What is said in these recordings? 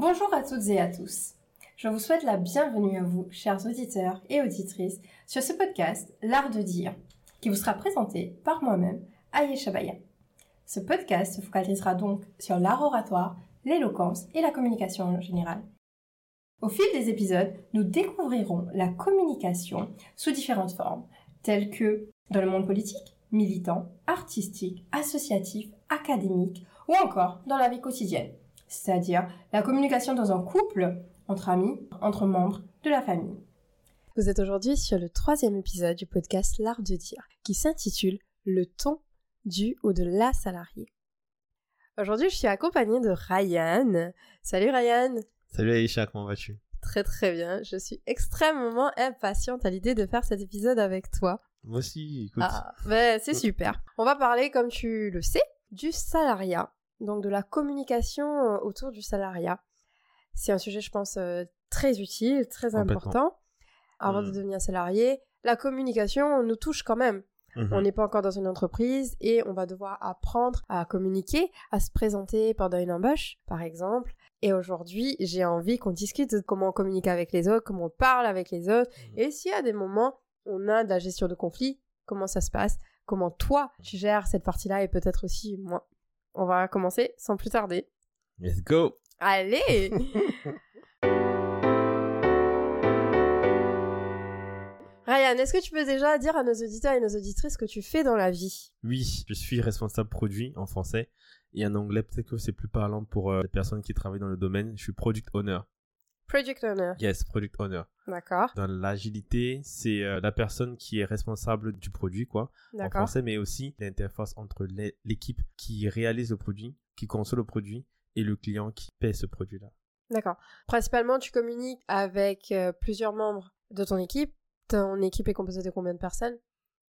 Bonjour à toutes et à tous. Je vous souhaite la bienvenue à vous, chers auditeurs et auditrices, sur ce podcast L'Art de dire, qui vous sera présenté par moi-même, Ayesha Baya. Ce podcast se focalisera donc sur l'art oratoire, l'éloquence et la communication en général. Au fil des épisodes, nous découvrirons la communication sous différentes formes, telles que dans le monde politique, militant, artistique, associatif, académique ou encore dans la vie quotidienne, c'est-à-dire la communication dans un couple, entre amis, entre membres de la famille. Vous êtes aujourd'hui sur le troisième épisode du podcast L'Art de dire, qui s'intitule Le ton du ou de la salariée. Aujourd'hui, je suis accompagnée de Ryan. Salut Ryan Salut Aïcha, comment vas-tu? Très très bien, je suis extrêmement impatiente à l'idée de faire cet épisode avec toi. Moi aussi, écoute. Ah, ben, c'est super. On va parler, comme tu le sais, du salariat, donc de la communication euh, autour du salariat. C'est un sujet, je pense, euh, très utile, très important. Avant de Mm. devenir salarié, la communication nous touche quand même. Mhm. On n'est pas encore dans une entreprise et on va devoir apprendre à communiquer, à se présenter pendant une embauche, par exemple. Et aujourd'hui, j'ai envie qu'on discute de comment on communique avec les autres, comment on parle avec les autres. Mhm. Et s'il y a des moments où on a de la gestion de conflit, comment ça se passe, comment toi tu gères cette partie-là et peut-être aussi moi? On va commencer sans plus tarder. Let's go Allez Ryan, est-ce que tu peux déjà dire à nos auditeurs et nos auditrices ce que tu fais dans la vie? Oui, je suis responsable produit en français et en anglais peut-être que c'est plus parlant pour euh, les personnes qui travaillent dans le domaine. Je suis product owner. Project owner. Yes, product owner. D'accord, Dans l'agilité, c'est euh, la personne qui est responsable du produit, quoi, en français, mais aussi l'interface entre l'é- l'équipe qui réalise le produit, qui conçoit le produit, et le client qui paie ce produit-là. D'accord. Principalement, tu communiques avec euh, plusieurs membres de ton équipe. Ton équipe est composée de combien de personnes?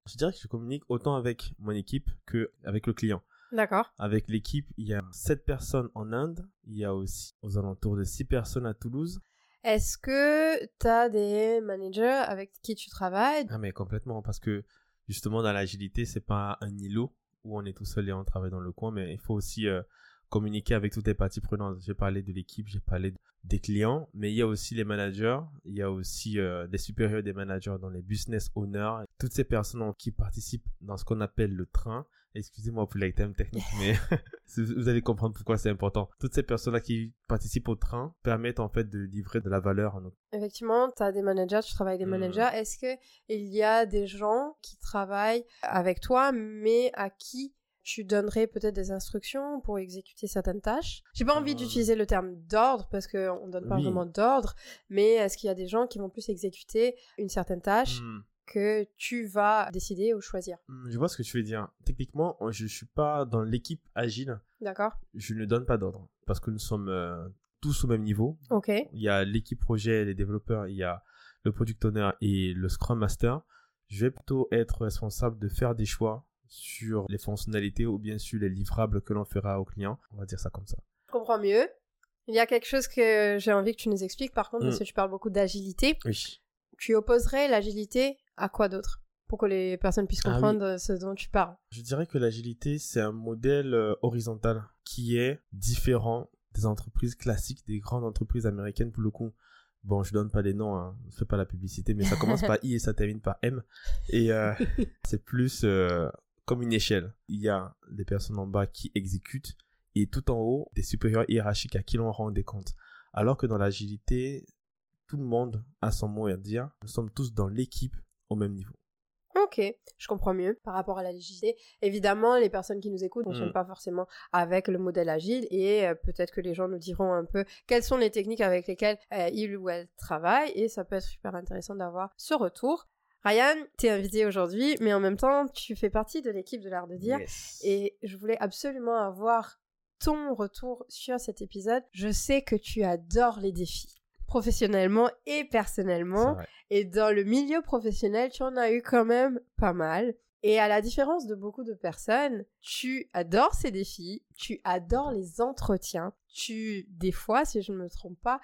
Je dirais que je communique autant avec mon équipe que avec le client. D'accord. Avec l'équipe, il y a 7 personnes en Inde, il y a aussi aux alentours de 6 personnes à Toulouse. Est-ce que tu as des managers avec qui tu travailles? Ah mais complètement, parce que justement dans l'agilité, c'est pas un îlot où on est tout seul et on travaille dans le coin, mais il faut aussi euh, communiquer avec toutes les parties prenantes. J'ai parlé de l'équipe, j'ai parlé des clients, mais il y a aussi les managers, il y a aussi euh, des supérieurs des managers dans les business owners, toutes ces personnes qui participent dans ce qu'on appelle le train. Excusez-moi pour les termes techniques, mais vous allez comprendre pourquoi c'est important. Toutes ces personnes-là qui participent au train permettent en fait de livrer de la valeur à nos Effectivement, tu as des managers, tu travailles avec des Hmm. managers. Est-ce que il y a des gens qui travaillent avec toi, mais à qui tu donnerais peut-être des instructions pour exécuter certaines tâches? J'ai pas envie Euh. d'utiliser le terme d'ordre parce qu'on donne pas Oui. vraiment d'ordre, mais est-ce qu'il y a des gens qui vont plus exécuter une certaine tâche Hmm. que tu vas décider ou choisir? Hmm, Je vois ce que tu veux dire. Techniquement, je suis pas dans l'équipe agile. D'accord Je ne donne pas d'ordre parce que nous sommes euh, tous au même niveau. Ok. Il y a l'équipe projet, les développeurs, il y a le product owner et le scrum master. Je vais plutôt être responsable de faire des choix sur les fonctionnalités ou bien sur les livrables que l'on fera au client. On va dire ça comme ça. Je comprends mieux. Il y a quelque chose que j'ai envie que tu nous expliques par contre, parce Mm. que tu parles beaucoup d'agilité. Oui. Tu opposerais l'agilité à quoi d'autre Pour que les personnes puissent Ah oui. comprendre ce dont tu parles? Je dirais que l'agilité, c'est un modèle euh, horizontal qui est différent des entreprises classiques, des grandes entreprises américaines pour le coup. Bon, je donne pas les noms, hein, je fais pas la publicité, mais ça commence par I et ça termine par M. Et euh, c'est plus euh, comme une échelle. Il y a des personnes en bas qui exécutent et tout en haut, des supérieurs hiérarchiques à qui l'on rend des comptes. Alors que dans l'agilité, tout le monde a son mot à dire. Nous sommes tous dans l'équipe au même niveau. Ok, je comprends mieux par rapport à la l'agilité. Évidemment, les personnes qui nous écoutent ne fonctionnent Mm. pas forcément avec le modèle agile et euh, peut-être que les gens nous diront un peu quelles sont les techniques avec lesquelles euh, ils ou elles travaillent et ça peut être super intéressant d'avoir ce retour. Ryan, t'es invité aujourd'hui, mais en même temps, tu fais partie de l'équipe de l'art de dire Yes. et je voulais absolument avoir ton retour sur cet épisode. Je sais que tu adores les défis, professionnellement et personnellement. Et dans le milieu professionnel, tu en as eu quand même pas mal. Et à la différence de beaucoup de personnes, tu adores ces défis, tu adores les entretiens, tu, des fois, si je ne me trompe pas,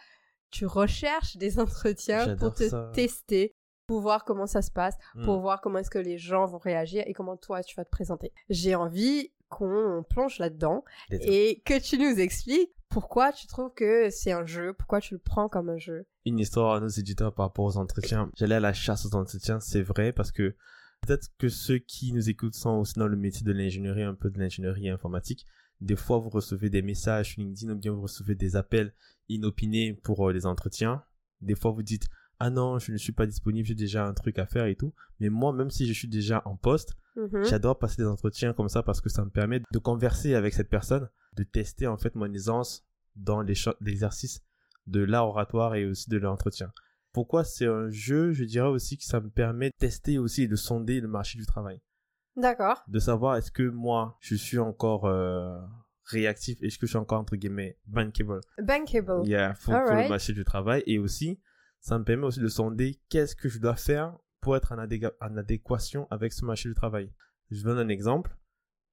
tu recherches des entretiens pour te ça. tester, pour voir comment ça se passe, pour Mm. voir comment est-ce que les gens vont réagir et comment toi tu vas te présenter. J'ai envie qu'on plonge là-dedans et que tu nous expliques Pourquoi tu trouves que c'est un jeu Pourquoi tu le prends comme un jeu Une histoire à nos éditeurs par rapport aux entretiens. J'allais à la chasse aux entretiens, c'est vrai, parce que peut-être que ceux qui nous écoutent sont aussi dans le métier de l'ingénierie, un peu de l'ingénierie informatique. Des fois, vous recevez des messages sur LinkedIn ou bien vous recevez des appels inopinés pour euh, les entretiens. Des fois, vous dites, ah non, je ne suis pas disponible, j'ai déjà un truc à faire et tout. Mais moi, même si je suis déjà en poste, Mhm. j'adore passer des entretiens comme ça parce que ça me permet de converser avec cette personne, de tester en fait mon aisance dans les l'exercice de l'art oratoire et aussi de l'entretien. Pourquoi c'est un jeu Je dirais aussi que ça me permet de tester aussi et de sonder le marché du travail. D'accord. De savoir est-ce que moi, je suis encore euh, réactif, est-ce que je suis encore entre guillemets bankable Bankable. Yeah, pour, pour Alright. le marché du travail. Et aussi, ça me permet aussi de sonder qu'est-ce que je dois faire pour être en, adéquation avec ce marché du travail. Je donne un exemple.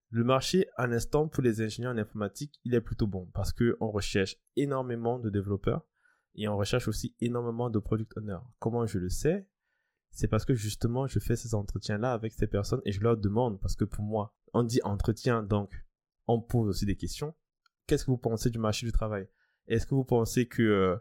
Le marché, à l'instant, pour les ingénieurs en informatique, il est plutôt bon parce que on recherche énormément de développeurs et on recherche aussi énormément de product owners. Comment je le sais? C'est parce que justement, je fais ces entretiens-là avec ces personnes et je leur demande parce que pour moi, on dit entretien, donc on pose aussi des questions. Qu'est-ce que vous pensez du marché du travail? Est-ce que vous pensez que euh,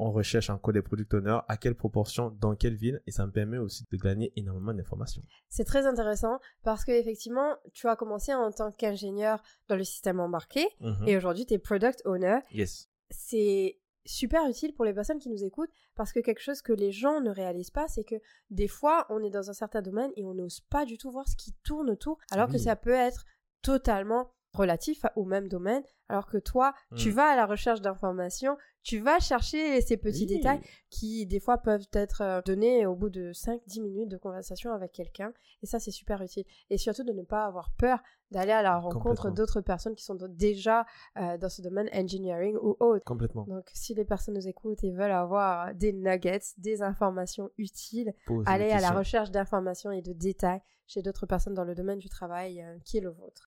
on recherche encore des product owners À quelle proportion Dans quelle ville Et ça me permet aussi de gagner énormément d'informations. C'est très intéressant parce que effectivement, tu as commencé en tant qu'ingénieur dans le système embarqué Mhm. et aujourd'hui tu es product owner. Yes. C'est super utile pour les personnes qui nous écoutent parce que quelque chose que les gens ne réalisent pas, c'est que des fois, on est dans un certain domaine et on n'ose pas du tout voir ce qui tourne autour, alors que ça peut être totalement relatif à- au même domaine, alors que toi, tu Mm. vas à la recherche d'informations, tu vas chercher ces petits Oui. détails qui, des fois, peuvent être euh, donnés au bout de 5-10 minutes de conversation avec quelqu'un, et ça, c'est super utile. Et surtout de ne pas avoir peur d'aller à la rencontre d'autres personnes qui sont déjà euh, dans ce domaine engineering ou autre. Complètement. Donc, si les personnes nous écoutent et veulent avoir des nuggets, des informations utiles, Poser des allez à la recherche d'informations et de détails chez d'autres personnes dans le domaine du travail euh, qui est le vôtre.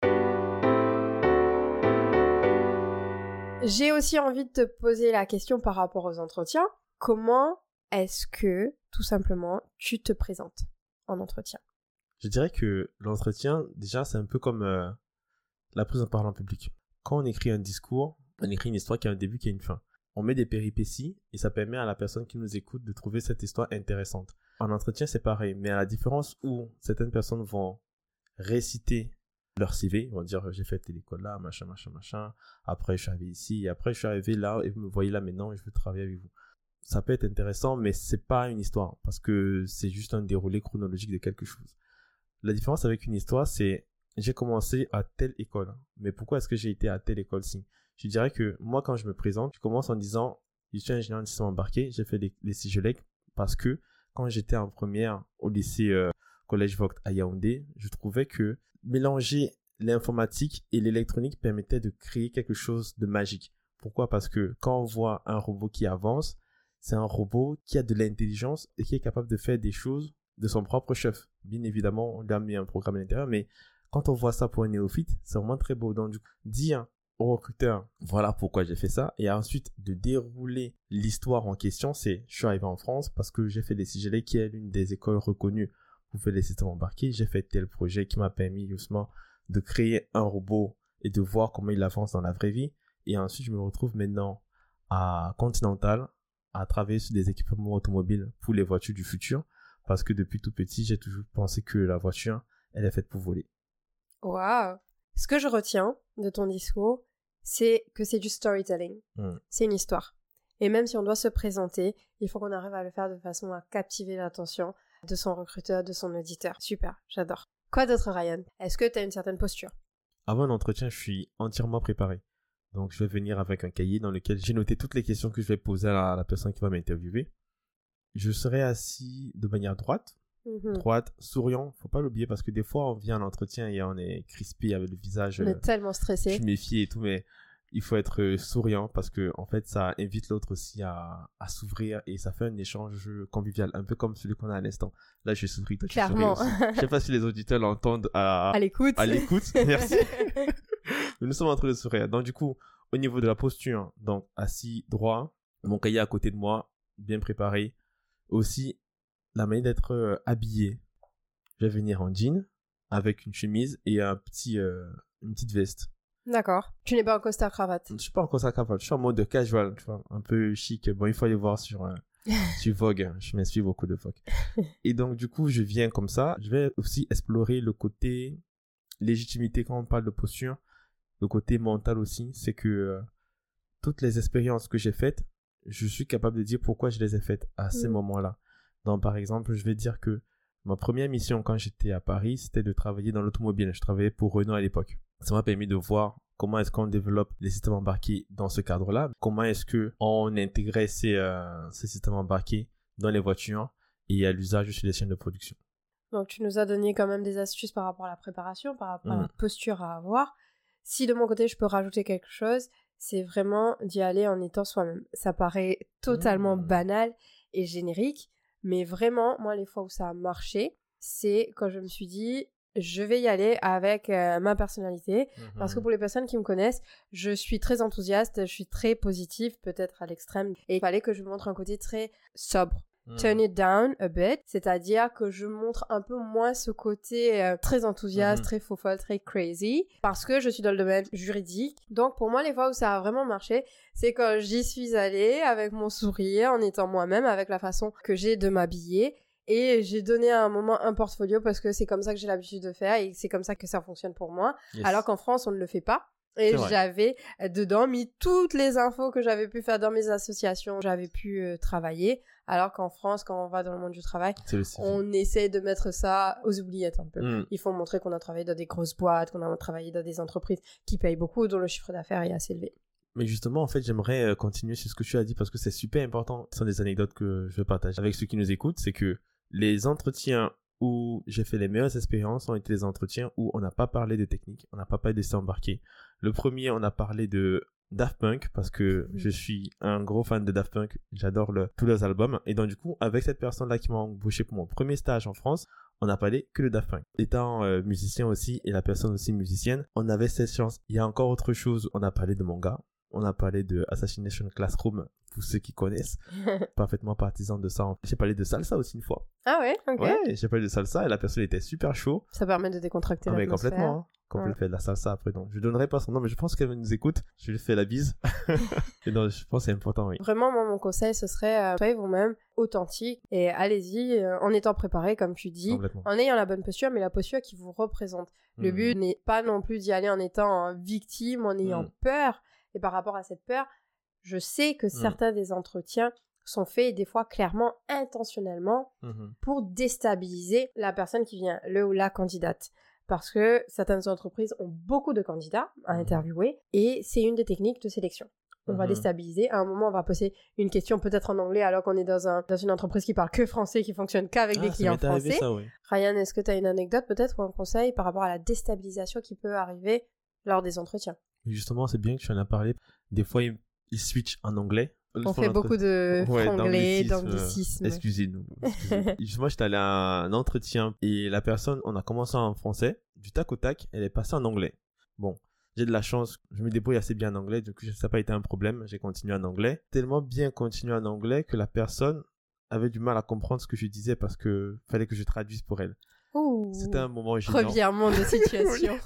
J'ai aussi envie de te poser la question par rapport aux entretiens. Comment est-ce que, tout simplement, tu te présentes en entretien? Je dirais que l'entretien, déjà, c'est un peu comme euh, la prise en parole en public. Quand on écrit un discours, on écrit une histoire qui a un début, qui a une fin. On met des péripéties et ça permet à la personne qui nous écoute de trouver cette histoire intéressante. En entretien, c'est pareil, mais à la différence où certaines personnes vont réciter leur CV, ils vont dire j'ai fait telle école là, machin, machin, machin. Après, je suis arrivé ici, et après, je suis arrivé là, et vous me voyez là maintenant, et je veux travailler avec vous. Ça peut être intéressant, mais c'est pas une histoire, parce que c'est juste un déroulé chronologique de quelque chose. La différence avec une histoire, c'est j'ai commencé à telle école. Mais pourquoi est-ce que j'ai été à telle école-ci Je dirais que moi, quand je me présente, je commence en disant je suis ingénieur en système embarqué, j'ai fait les, les CIGELEC parce que quand j'étais en première au lycée euh, Collège Vogt à Yaoundé, je trouvais que mélanger l'informatique et l'électronique permettait de créer quelque chose de magique. Pourquoi? Parce que quand on voit un robot qui avance, c'est un robot qui a de l'intelligence et qui est capable de faire des choses de son propre chef. Bien évidemment, on a mis un programme à l'intérieur, mais quand on voit ça pour un néophyte, c'est vraiment très beau. Donc, du coup, dire au recruteur, voilà pourquoi j'ai fait ça, et ensuite de dérouler l'histoire en question, c'est, je suis arrivé en France parce que j'ai fait des CGL qui est l'une des écoles reconnues faire les systèmes embarqués, j'ai fait tel projet qui m'a permis justement de créer un robot et de voir comment il avance dans la vraie vie, et ensuite je me retrouve maintenant à Continental à travailler sur des équipements automobiles pour les voitures du futur, parce que depuis tout petit, j'ai toujours pensé que la voiture, elle est faite pour voler. Waouh Ce que je retiens de ton discours, c'est que c'est du storytelling. Mm. C'est une histoire. Et même si on doit se présenter, il faut qu'on arrive à le faire de façon à captiver l'attention de son recruteur, de son auditeur. Super, j'adore. Quoi d'autre, Ryan? Est-ce que tu as une certaine posture? Avant un entretien, je suis entièrement préparé. Donc, je vais venir avec un cahier dans lequel j'ai noté toutes les questions que je vais poser à la, à la personne qui va m'interviewer. Je serai assis de manière droite, Mhm. droite, souriant. Faut pas l'oublier parce que des fois, on vient à l'entretien et on est crispé avec le visage. On euh, est tellement stressé. je suis méfié et tout, mais il faut être euh, souriant parce que en fait, ça invite l'autre aussi à, à s'ouvrir et ça fait un échange convivial, un peu comme celui qu'on a à l'instant. Là, je souris, toi, tu souris Clairement. aussi. Je sais pas si les auditeurs l'entendent à, À l'écoute. à l'écoute. Merci. Nous sommes en train de sourire. Donc, du coup, au niveau de la posture, donc assis droit, mon cahier à côté de moi, bien préparé. Aussi, la manière d'être euh, habillé. Je vais venir en jean avec une chemise et un petit, euh, une petite veste. D'accord. Tu n'es pas en costard cravate. Je suis pas en costard cravate. Je suis en mode casual, tu vois, un peu chic. Bon, il faut aller voir sur euh, sur Vogue. Je m'inspire beaucoup de Vogue. Et donc du coup, je viens comme ça. Je vais aussi explorer le côté légitimité quand on parle de posture, le côté mental aussi. C'est que euh, toutes les expériences que j'ai faites, je suis capable de dire pourquoi je les ai faites à ces Mm. moments-là. Donc par exemple, je vais dire que ma première mission quand j'étais à Paris, c'était de travailler dans l'automobile. Je travaillais pour Renault à l'époque. Ça m'a permis de voir comment est-ce qu'on développe les systèmes embarqués dans ce cadre-là. Comment est-ce que on intégrait ces, euh, ces systèmes embarqués dans les voitures et à l'usage sur les chaînes de production. Donc tu nous as donné quand même des astuces par rapport à la préparation, par rapport à la Mm. posture à avoir. Si de mon côté je peux rajouter quelque chose, c'est vraiment d'y aller en étant soi-même. Ça paraît totalement Mm. banal et générique, mais vraiment, moi les fois où ça a marché, c'est quand je me suis dit, je vais y aller avec euh, ma personnalité. Parce que Mhm. pour les personnes qui me connaissent, je suis très enthousiaste, je suis très positive, peut-être à l'extrême. Et il fallait que je montre un côté très sobre Mhm. turn it down a bit, c'est-à-dire que je montre un peu moins ce côté euh, très enthousiaste, Mhm. très faux folle, très crazy, parce que je suis dans le domaine juridique. Donc pour moi, les fois où ça a vraiment marché, c'est quand j'y suis allée avec mon sourire, en étant moi-même, avec la façon que j'ai de m'habiller. Et j'ai donné à un moment un portfolio parce que c'est comme ça que j'ai l'habitude de faire et c'est comme ça que ça fonctionne pour moi. Yes. Alors qu'en France, on ne le fait pas. Et j'avais euh, dedans mis toutes les infos que j'avais pu faire dans mes associations, j'avais pu euh, travailler. Alors qu'en France, quand on va dans le monde du travail, on essaie de mettre ça aux oubliettes un peu. Mhm. Il faut montrer qu'on a travaillé dans des grosses boîtes, qu'on a travaillé dans des entreprises qui payent beaucoup, dont le chiffre d'affaires est assez élevé. Mais justement, en fait, j'aimerais euh, continuer sur ce que tu as dit parce que c'est super important. Ce sont des anecdotes que je veux partager avec ceux qui nous écoutent. C'est que les entretiens où j'ai fait les meilleures expériences ont été les entretiens où on n'a pas parlé de technique, on n'a pas parlé de embarqué. Le premier, on a parlé de Daft Punk parce que Mhm. je suis un gros fan de Daft Punk. J'adore le- tous leurs albums. Et donc, du coup, avec cette personne-là qui m'a embauché pour mon premier stage en France, on n'a parlé que de Daft Punk. Étant euh, musicien aussi et la personne aussi musicienne, on avait cette chance. Il y a encore autre chose. On a parlé de manga. On a parlé de Assassination Classroom pour ceux qui connaissent. Parfaitement partisan de ça. J'ai parlé de salsa aussi une fois. ah ouais, ok. Ouais, j'ai parlé de salsa et la personne était super chaud. Ça permet de décontracter Ah, mais complètement. Hein. Quand Ouais. fait de la salsa après, donc je donnerai pas son nom, mais je pense qu'elle nous écoute. Je lui fais la bise. et je pense que c'est important, oui. Vraiment, moi, mon conseil, ce serait euh, soyez vous-même, authentique, et allez-y euh, en étant préparé, comme tu dis, en ayant la bonne posture, mais la posture qui vous représente. Le Mhm. but n'est pas non plus d'y aller en étant euh, victime, en ayant Mm. peur. Et par rapport à cette peur, je sais que Mm. certains des entretiens sont faits des fois clairement intentionnellement Mhm. pour déstabiliser la personne qui vient, le ou la candidate. Parce que certaines entreprises ont beaucoup de candidats à Mhm. interviewer et c'est une des techniques de sélection. On va déstabiliser. À un moment, on va poser une question peut-être en anglais alors qu'on est dans, un, dans une entreprise qui parle que français, qui fonctionne qu'avec des Ah, ça clients arrivé, français. ça, oui. Ryan, est-ce que tu as une anecdote peut-être ou un conseil par rapport à la déstabilisation qui peut arriver lors des entretiens? Et Justement, c'est bien que tu en as parlé. Des fois, ils, switchent en anglais. On fait beaucoup de Ouais, franglais, d'anglicisme, d'anglicisme. Excusez-nous. excusez-nous. Justement, j'étais allé à un entretien et la personne, on a commencé en français. Du tac au tac, elle est passée en anglais. Bon, j'ai de la chance, je me débrouille assez bien en anglais, du coup, ça n'a pas été un problème. J'ai continué en anglais. Tellement bien continué en anglais que la personne avait du mal à comprendre ce que je disais parce que fallait que je traduise pour elle. C'était un moment gênant. Revirement de situation.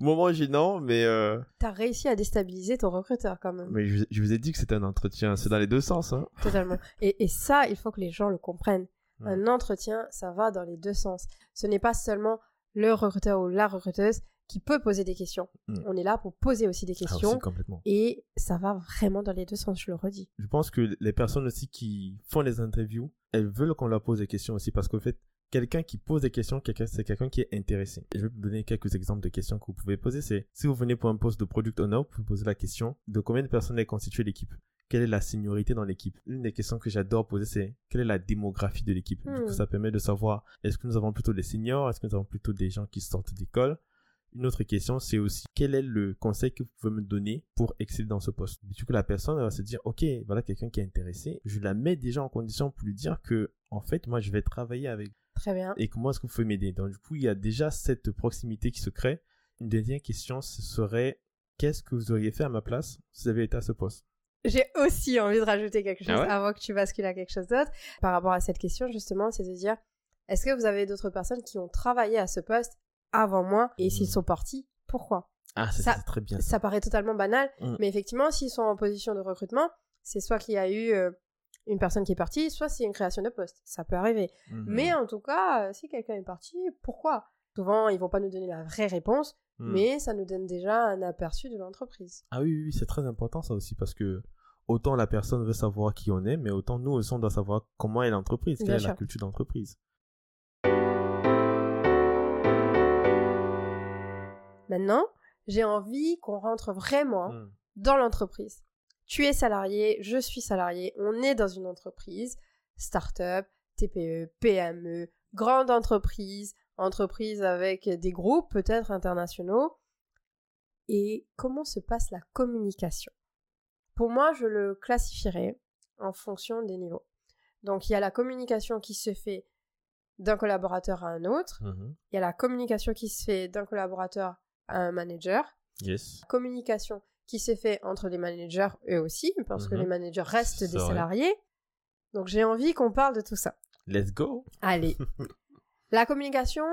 Moment gênant, mais, euh, T'as réussi à déstabiliser ton recruteur quand même. mais je, je vous ai dit que c'était un entretien. C'est dans les deux sens. Hein. Totalement. Et, et ça, il faut que les gens le comprennent. Ouais. Un entretien, ça va dans les deux sens. Ce n'est pas seulement le recruteur ou la recruteuse qui peut poser des questions. Mm. On est là pour poser aussi des Ah, questions. aussi, complètement. et ça va vraiment dans les deux sens, je le redis. je pense que les personnes aussi qui font les interviews, elles veulent qu'on leur pose des questions aussi parce qu'en fait, quelqu'un qui pose des questions, quelqu'un- c'est quelqu'un qui est intéressé. Je vais vous donner quelques exemples de questions que vous pouvez poser. C'est si vous venez pour un poste de product owner, vous pouvez poser la question de combien de personnes est constituée l'équipe? Quelle est la seniorité dans l'équipe? Une des questions que j'adore poser, c'est quelle est la démographie de l'équipe? Du Hmm. coup, ça permet de savoir est-ce que nous avons plutôt des seniors? Est-ce que nous avons plutôt des gens qui sortent d'école? Une autre question, c'est aussi quel est le conseil que vous pouvez me donner pour exceller dans ce poste? Du coup, la personne elle va se dire, ok, voilà quelqu'un qui est intéressé. Je la mets déjà en condition pour lui dire que, en fait, moi, je vais travailler avec Très bien. et comment est-ce que vous pouvez m'aider? Donc, du coup, il y a déjà cette proximité qui se crée. Une dernière question, ce serait, qu'est-ce que vous auriez fait à ma place si vous avez été à ce poste? J'ai aussi envie de rajouter quelque chose Ah ouais? avant que tu bascules à quelque chose d'autre. Par rapport à cette question, justement, c'est de dire est-ce que vous avez d'autres personnes qui ont travaillé à ce poste avant moi? Et s'ils Mhm. sont partis, pourquoi? Ah, c'est Ça- c'est très bien. Ça paraît totalement banal, Mm. mais effectivement, s'ils sont en position de recrutement, c'est soit qu'il y a eu euh, une personne qui est partie, soit c'est une création de poste. Ça peut arriver. Mhm. Mais en tout cas, euh, si quelqu'un est parti, pourquoi? Souvent, ils vont pas nous donner la vraie réponse, Mhm. mais ça nous donne déjà un aperçu de l'entreprise. Ah oui, oui, oui, c'est très important ça aussi parce que autant la personne veut savoir qui on est, mais autant nous aussi on doit savoir comment est l'entreprise, quelle Bien est la culture d'entreprise. Maintenant, j'ai envie qu'on rentre vraiment Mhm. dans l'entreprise. Tu es salarié, je suis salarié, on est dans une entreprise, start-up, TPE, PME, grande entreprise, entreprise avec des groupes peut-être internationaux. Et comment se passe la communication? Pour moi, je le classifierais en fonction des niveaux. Donc, il y a la communication qui se fait d'un collaborateur à un autre, Mhm. il y a la communication qui se fait d'un collaborateur à un manager, Yes. communication qui s'est fait entre les managers eux aussi, parce que Mhm. les managers restent des vrai. salariés. Donc j'ai envie qu'on parle de tout ça. Let's go. Allez. La communication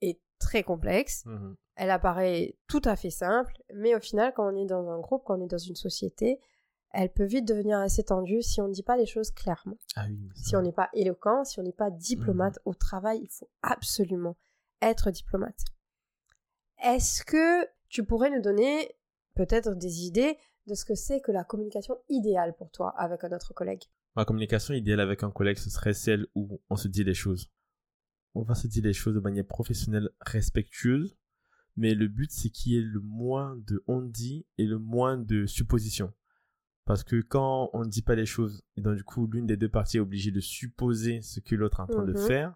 est très complexe. Mhm. Elle apparaît tout à fait simple, mais au final, quand on est dans un groupe, quand on est dans une société, elle peut vite devenir assez tendue si on ne dit pas les choses clairement. Ah oui. Si on n'est pas éloquent, si on n'est pas diplomate au travail, il faut absolument être diplomate. Est-ce que tu pourrais nous donner peut-être des idées de ce que c'est que la communication idéale pour toi avec un autre collègue Ma communication idéale avec un collègue, ce serait celle où on se dit les choses. On va se dire les choses de manière professionnelle, respectueuse, mais le but c'est qu'il y ait le moins de on dit et le moins de suppositions. Parce que quand on ne dit pas les choses, et donc du coup l'une des deux parties est obligée de supposer ce que l'autre est en train de Mhm. faire,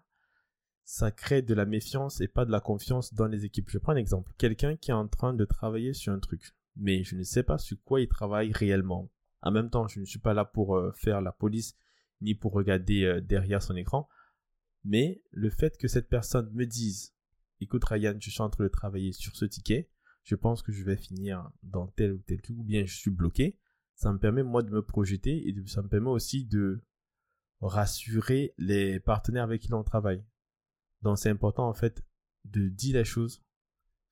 ça crée de la méfiance et pas de la confiance dans les équipes. Je prends un exemple. Quelqu'un qui est en train de travailler sur un truc, mais je ne sais pas sur quoi il travaille réellement. En même temps, je ne suis pas là pour euh, faire la police ni pour regarder euh, derrière son écran. Mais le fait que cette personne me dise, écoute Ryan, je suis en train de travailler sur ce ticket, je pense que je vais finir dans tel ou tel truc, ou bien je suis bloqué, ça me permet moi de me projeter et ça me permet aussi de rassurer les partenaires avec qui l'on travaille. Donc c'est important en fait de dire les choses,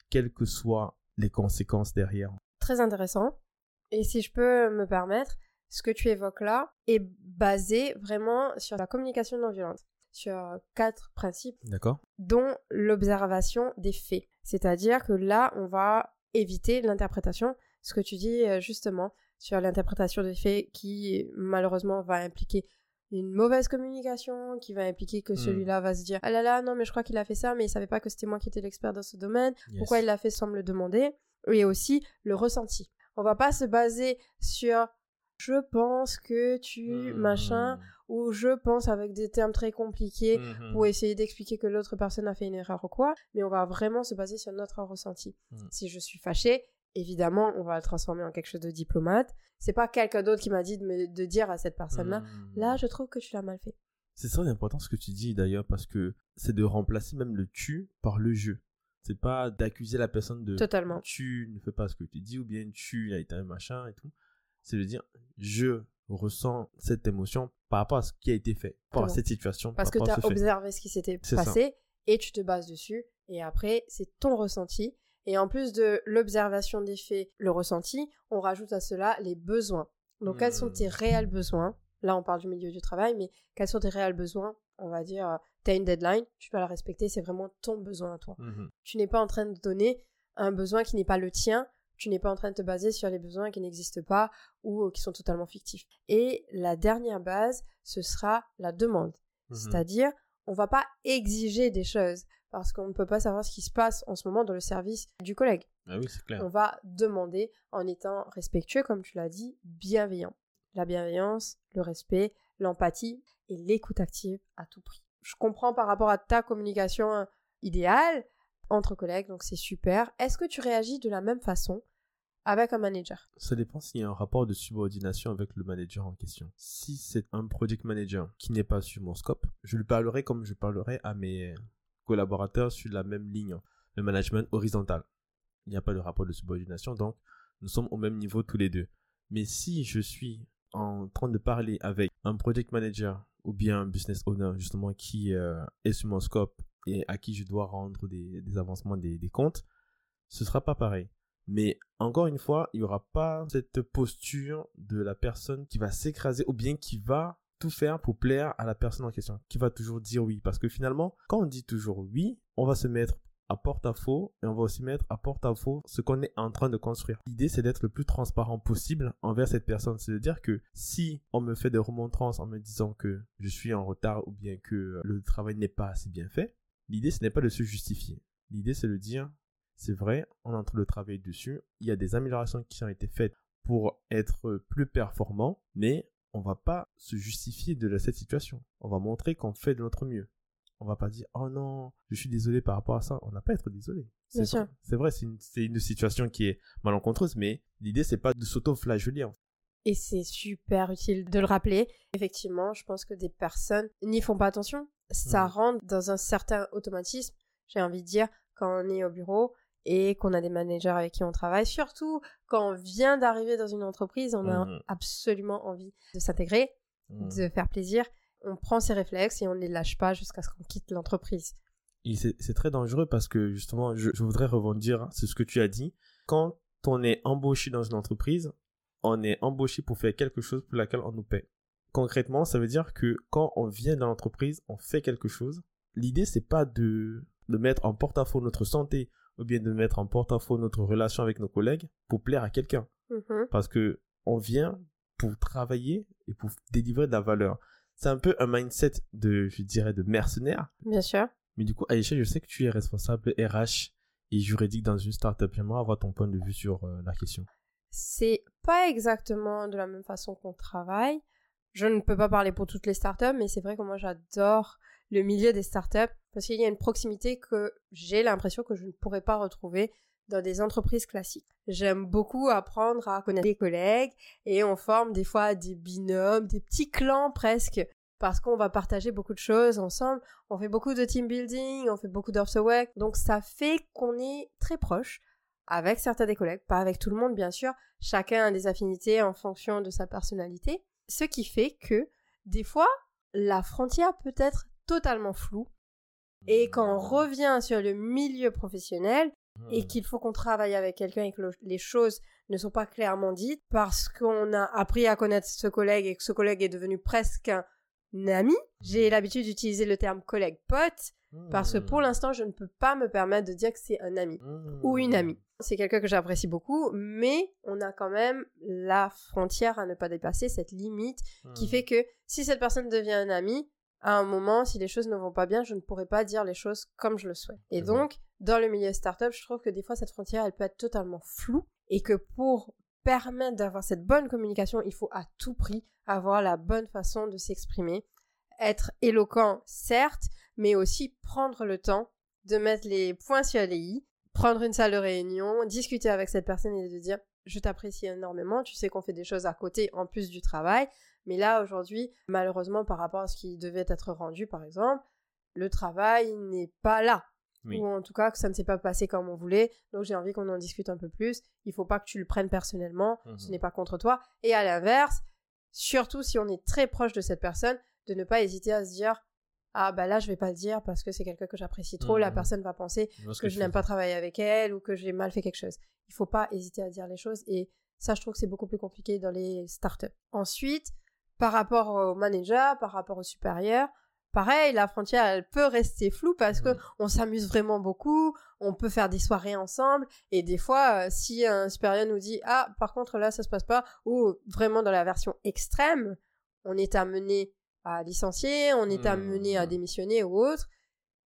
quelles que soient les conséquences derrière. Très intéressant. Et si je peux me permettre, ce que tu évoques là est basé vraiment sur la communication non violente, sur quatre principes D'accord dont l'observation des faits. C'est-à-dire que là, on va éviter l'interprétation, ce que tu dis euh, justement sur l'interprétation des faits qui malheureusement va impliquer une mauvaise communication, qui va impliquer que Hmm. celui-là va se dire ah là là non mais je crois qu'il a fait ça mais il savait pas que c'était moi qui étais l'expert dans ce domaine, Yes. pourquoi il l'a fait sans me le demander? Et aussi le ressenti. On va pas se baser sur je pense que tu Hmm. machin ou je pense avec des termes très compliqués Mhm. pour essayer d'expliquer que l'autre personne a fait une erreur ou quoi, mais on va vraiment se baser sur notre ressenti. Mm. Si je suis fâchée, évidemment, on va le transformer en quelque chose de diplomate. C'est pas quelqu'un d'autre qui m'a dit de, me- de dire à cette personne-là, là, je trouve que tu l'as mal fait. C'est très important ce que tu dis d'ailleurs parce que c'est de remplacer même le tu par le je. C'est pas d'accuser la personne de Totalement. tu ne fais pas ce que tu dis ou bien tu a été un machin et tout. C'est de dire je ressens cette émotion par rapport à ce qui a été fait, par rapport à Exactement. cette situation, Parce que tu as ce fait. observé ce qui s'était ça. passé et tu te bases dessus. Et après, c'est ton ressenti. Et en plus de l'observation des faits, le ressenti, on rajoute à cela les besoins. Donc, quels sont tes réels besoins? Là, on parle du milieu du travail, mais quels sont tes réels besoins? On va dire, tu as une deadline, tu dois la respecter, c'est vraiment ton besoin à toi. Mhm. Tu n'es pas en train de donner un besoin qui n'est pas le tien, tu n'es pas en train de te baser sur les besoins qui n'existent pas ou euh, qui sont totalement fictifs. Et la dernière base, ce sera la demande. Mhm. C'est-à-dire, on va pas exiger des choses parce qu'on ne peut pas savoir ce qui se passe en ce moment dans le service du collègue. Ah oui, c'est clair. On va demander en étant respectueux, comme tu l'as dit, bienveillant. La bienveillance, le respect, l'empathie et l'écoute active à tout prix. Je comprends par rapport à ta communication euh, idéale entre collègues, donc c'est super. Est-ce que tu réagis de la même façon avec un manager? Ça dépend s'il y a un rapport de subordination avec le manager en question. Si c'est un project manager qui n'est pas sur mon scope, je lui parlerai comme je parlerai à mes collaborateurs sur la même ligne, le management horizontal. Il n'y a pas de rapport de subordination, donc nous sommes au même niveau tous les deux. Mais si je suis en train de parler avec un project manager ou bien un business owner justement qui euh, est sur mon scope et à qui je dois rendre des, des avancements des, des comptes, ce sera pas pareil. Mais encore une fois, il y aura pas cette posture de la personne qui va s'écraser ou bien qui va tout faire pour plaire à la personne en question, qui va toujours dire oui. Parce que finalement, quand on dit toujours oui, on va se mettre à porte-à-faux et on va aussi mettre à porte-à-faux ce qu'on est en train de construire. L'idée, c'est d'être le plus transparent possible envers cette personne. C'est de dire que si on me fait des remontrances en me disant que je suis en retard ou bien que le travail n'est pas assez bien fait, l'idée, ce n'est pas de se justifier. L'idée, c'est de dire, c'est vrai, on est en train de travailler dessus, il y a des améliorations qui ont été faites pour être plus performant, mais on va pas se justifier de cette situation. On va montrer qu'on fait de notre mieux. On va pas dire oh non, je suis désolé par rapport à ça. On n'a pas à être désolé. C'est vrai, c'est vrai, c'est une, situation qui est malencontreuse, mais l'idée c'est pas de s'auto-flageller. Et c'est super utile de le rappeler. Effectivement, je pense que des personnes n'y font pas attention. Ça mmh. rentre dans un certain automatisme. J'ai envie de dire, quand on est au bureau, et qu'on a des managers avec qui on travaille. Surtout quand on vient d'arriver dans une entreprise, on a mmh absolument envie de s'intégrer, mmh. de faire plaisir. On prend ses réflexes et on ne les lâche pas jusqu'à ce qu'on quitte l'entreprise. C'est très dangereux parce que justement, je, voudrais rebondir sur ce que tu as dit. Quand on est embauché dans une entreprise, on est embauché pour faire quelque chose pour laquelle on nous paie. Concrètement, ça veut dire que quand on vient dans l'entreprise, on fait quelque chose. L'idée, c'est pas de, de mettre en porte-à-faux notre santé ou bien de mettre en porte-à-faux notre relation avec nos collègues pour plaire à quelqu'un. Mm-hmm. Parce que on vient pour travailler et pour délivrer de la valeur. C'est un peu un mindset de, je dirais, de mercenaire. Bien sûr. Mais du coup, Aïcha, je sais que tu es responsable RH et juridique dans une startup. J'aimerais avoir ton point de vue sur euh, la question. C'est pas exactement de la même façon qu'on travaille. Je ne peux pas parler pour toutes les startups, mais c'est vrai que moi j'adore le milieu des startups parce qu'il y a une proximité que j'ai l'impression que je ne pourrais pas retrouver dans des entreprises classiques. J'aime beaucoup apprendre à connaître des collègues et on forme des fois des binômes, des petits clans presque parce qu'on va partager beaucoup de choses ensemble. On fait beaucoup de team building, on fait beaucoup work, donc ça fait qu'on est très proche avec certains des collègues, pas avec tout le monde bien sûr. Chacun a des affinités en fonction de sa personnalité, ce qui fait que des fois la frontière peut être totalement flou. Et quand on revient sur le milieu professionnel et qu'il faut qu'on travaille avec quelqu'un et que les choses ne sont pas clairement dites parce qu'on a appris à connaître ce collègue et que ce collègue est devenu presque un ami, j'ai l'habitude d'utiliser le terme collègue pote parce que pour l'instant je ne peux pas me permettre de dire que c'est un ami ou une amie. C'est quelqu'un que j'apprécie beaucoup, mais on a quand même la frontière à ne pas dépasser, cette limite qui fait que si cette personne devient un ami, à un moment, si les choses ne vont pas bien, je ne pourrai pas dire les choses comme je le souhaite. Et donc, dans le milieu startup, je trouve que des fois, cette frontière, elle peut être totalement floue et que pour permettre d'avoir cette bonne communication, il faut à tout prix avoir la bonne façon de s'exprimer, être éloquent, certes, mais aussi prendre le temps de mettre les points sur les i, prendre une salle de réunion, discuter avec cette personne et de dire je t'apprécie énormément, tu sais qu'on fait des choses à côté en plus du travail, mais là, aujourd'hui, malheureusement, par rapport à ce qui devait être rendu, par exemple, le travail n'est pas là. Ou en tout cas, que ça ne s'est pas passé comme on voulait. Donc, j'ai envie qu'on en discute un peu plus. Il faut pas que tu le prennes personnellement. Ce mhm. n'est pas contre toi. Et à l'inverse, surtout si on est très proche de cette personne, de ne pas hésiter à se dire ah bah là je vais pas le dire parce que c'est quelqu'un que j'apprécie trop, la mhm. personne va penser que, je n'aime pas travailler avec elle ou que j'ai mal fait quelque chose. Il faut pas hésiter à dire les choses et ça je trouve que c'est beaucoup plus compliqué dans les startups. Ensuite, par rapport au manager, par rapport au supérieur, pareil, la frontière, elle peut rester floue parce que on s'amuse vraiment beaucoup, on peut faire des soirées ensemble, et des fois, euh, si un supérieur nous dit, ah, par contre, là, ça se passe pas, ou vraiment dans la version extrême, on est amené à licencier, on est amené à mmh. démissionner ou autre.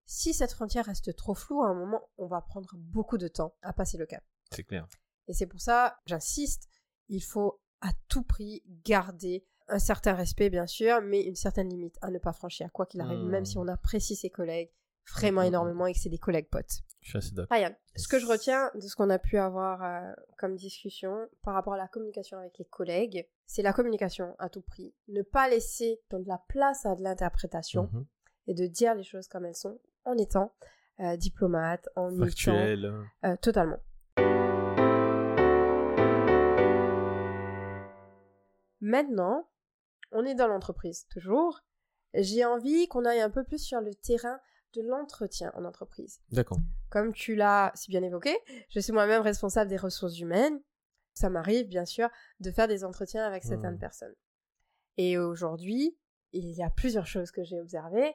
Si cette frontière reste trop floue, à un moment, on va prendre beaucoup de temps à passer le cap. C'est clair. Et c'est pour ça, j'insiste, il faut à tout prix garder un certain respect, bien sûr, mais une certaine limite à ne pas franchir, quoi qu'il arrive, même si hmm. on apprécie ses collègues vraiment énormément et que c'est des collègues potes. Je suis assez d'accord. Ryan, ce que je retiens de ce qu'on a pu avoir euh, comme discussion par rapport à la communication avec les collègues, c'est la communication à tout prix. Ne pas laisser de la place à de l'interprétation mhm. et de dire les choses comme elles sont en étant euh, diplomate, en Factuel. étant... Euh, totalement. Maintenant, on est dans l'entreprise toujours. J'ai envie qu'on aille un peu plus sur le terrain de l'entretien en entreprise. D'accord. Comme tu l'as si bien évoqué, je suis moi-même responsable des ressources humaines. Ça m'arrive, bien sûr, de faire des entretiens avec certaines Mhm. personnes. Et aujourd'hui, il y a plusieurs choses que j'ai observées.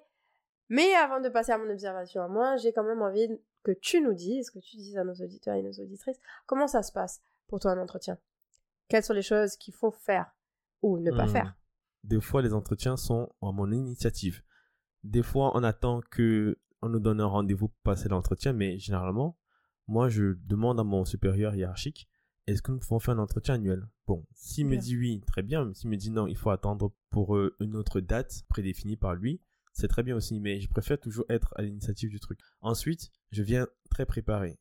Mais avant de passer à mon observation à moi, j'ai quand même envie que tu nous dises, que tu dises à nos auditeurs et nos auditrices, comment ça se passe pour toi un entretien? Quelles sont les choses qu'il faut faire ou ne pas Hmm. faire? Des fois, les entretiens sont à mon initiative. Des fois, on attend que on nous donne un rendez-vous pour passer l'entretien, mais généralement, moi, je demande à mon supérieur hiérarchique, est-ce que nous pouvons faire un entretien annuel? Bon, s'il me dit oui, très bien. S'il me dit non, il faut attendre pour euh, une autre date prédéfinie par lui, c'est très bien aussi, mais je préfère toujours être à l'initiative du truc. Ensuite, je viens très préparé.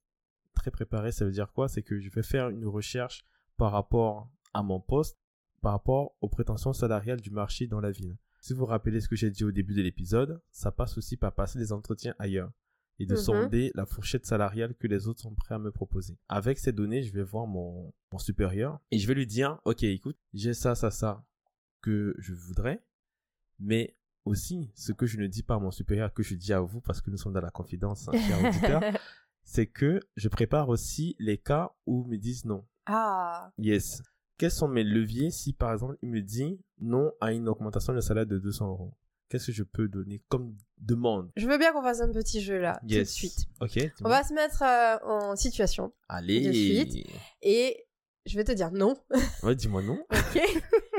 Très préparé, ça veut dire quoi? C'est que je vais faire une recherche par rapport à mon poste, par rapport aux prétentions salariales du marché dans la ville. Si vous vous rappelez ce que j'ai dit au début de l'épisode, ça passe aussi par passer des entretiens ailleurs et de Mhm. sonder la fourchette salariale que les autres sont prêts à me proposer. Avec ces données, je vais voir mon, mon supérieur et je vais lui dire, ok, écoute, j'ai ça, ça, ça que je voudrais, mais aussi ce que je ne dis pas à mon supérieur, que je dis à vous parce que nous sommes dans la confidence, hein, c'est que je prépare aussi les cas où ils me disent non. ah, Yes. Quels sont mes leviers si par exemple il me dit non à une augmentation de salaire de 200 euros? Qu'est-ce que je peux donner comme demande? Je veux bien qu'on fasse un petit jeu là, tout de suite. Ok. On va se mettre euh, en situation Allez. de suite. et je vais te dire non, Ouais, dis-moi non. ok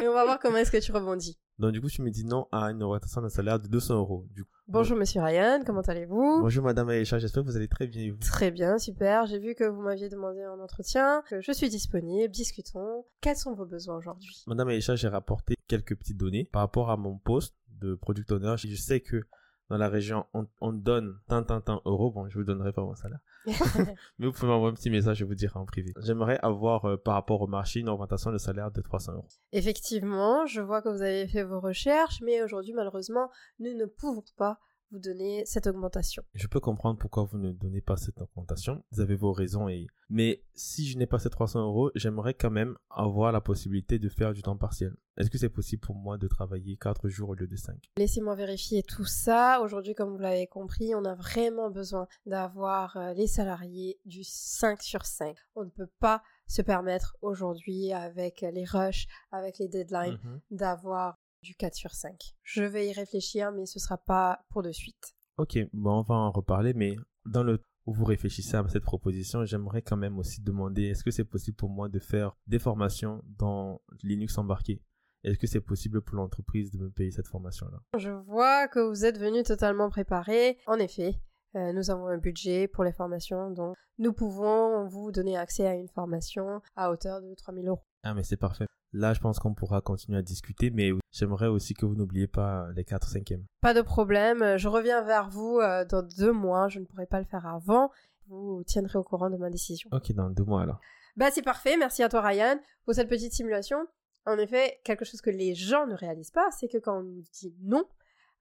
Et on va voir comment est-ce que tu rebondis. Donc du coup tu me dis non à une augmentation de salaire de 200 euros. Du coup, Bonjour Monsieur Ryan, comment allez-vous? Bonjour Madame Aïcha, j'espère que vous allez très bien. et vous? Très bien, super. J'ai vu que vous m'aviez demandé un entretien, que je suis disponible, discutons. Quels sont vos besoins aujourd'hui? Madame Aïcha, j'ai rapporté quelques petites données par rapport à mon poste de product owner. Je sais que dans la région, on, on donne tant, tant, tant euros. Bon, je vous donnerai pas mon salaire. Mais vous pouvez m'envoyer un petit message, je vous dirai en privé. J'aimerais avoir, euh, par rapport au marché, une augmentation de salaire de 300 euros. Effectivement, je vois que vous avez fait vos recherches, mais aujourd'hui, malheureusement, nous ne pouvons pas vous donner cette augmentation. Je peux comprendre pourquoi vous ne donnez pas cette augmentation. Vous avez vos raisons. Et... Mais si je n'ai pas ces 300 euros, j'aimerais quand même avoir la possibilité de faire du temps partiel. Est-ce que c'est possible pour moi de travailler 4 jours au lieu de 5 Laissez-moi vérifier tout ça. Aujourd'hui, comme vous l'avez compris, on a vraiment besoin d'avoir euh, les salariés du 5 sur 5. On ne peut pas se permettre aujourd'hui, avec les rushs, avec les deadlines, Mhm. d'avoir du 4 sur 5. Je vais y réfléchir, mais ce sera pas pour de suite. Ok, bon, on va en reparler, mais dans le où vous réfléchissez à cette proposition, j'aimerais quand même aussi demander est-ce que c'est possible pour moi de faire des formations dans Linux embarqué? Est-ce que c'est possible pour l'entreprise de me payer cette formation-là? Je vois que vous êtes venu totalement préparé. En effet, euh, nous avons un budget pour les formations, donc nous pouvons vous donner accès à une formation à hauteur de 3000 euros. Ah, mais c'est parfait. Là, je pense qu'on pourra continuer à discuter, mais j'aimerais aussi que vous n'oubliez pas les 4 5e. Pas de problème, euh, je reviens vers vous euh, dans deux mois, je ne pourrai pas le faire avant. Vous tiendrez au courant de ma décision. Ok, dans deux mois alors. Bah c'est parfait, merci à toi Ryan pour cette petite simulation. En effet, quelque chose que les gens ne réalisent pas, c'est que quand on nous dit non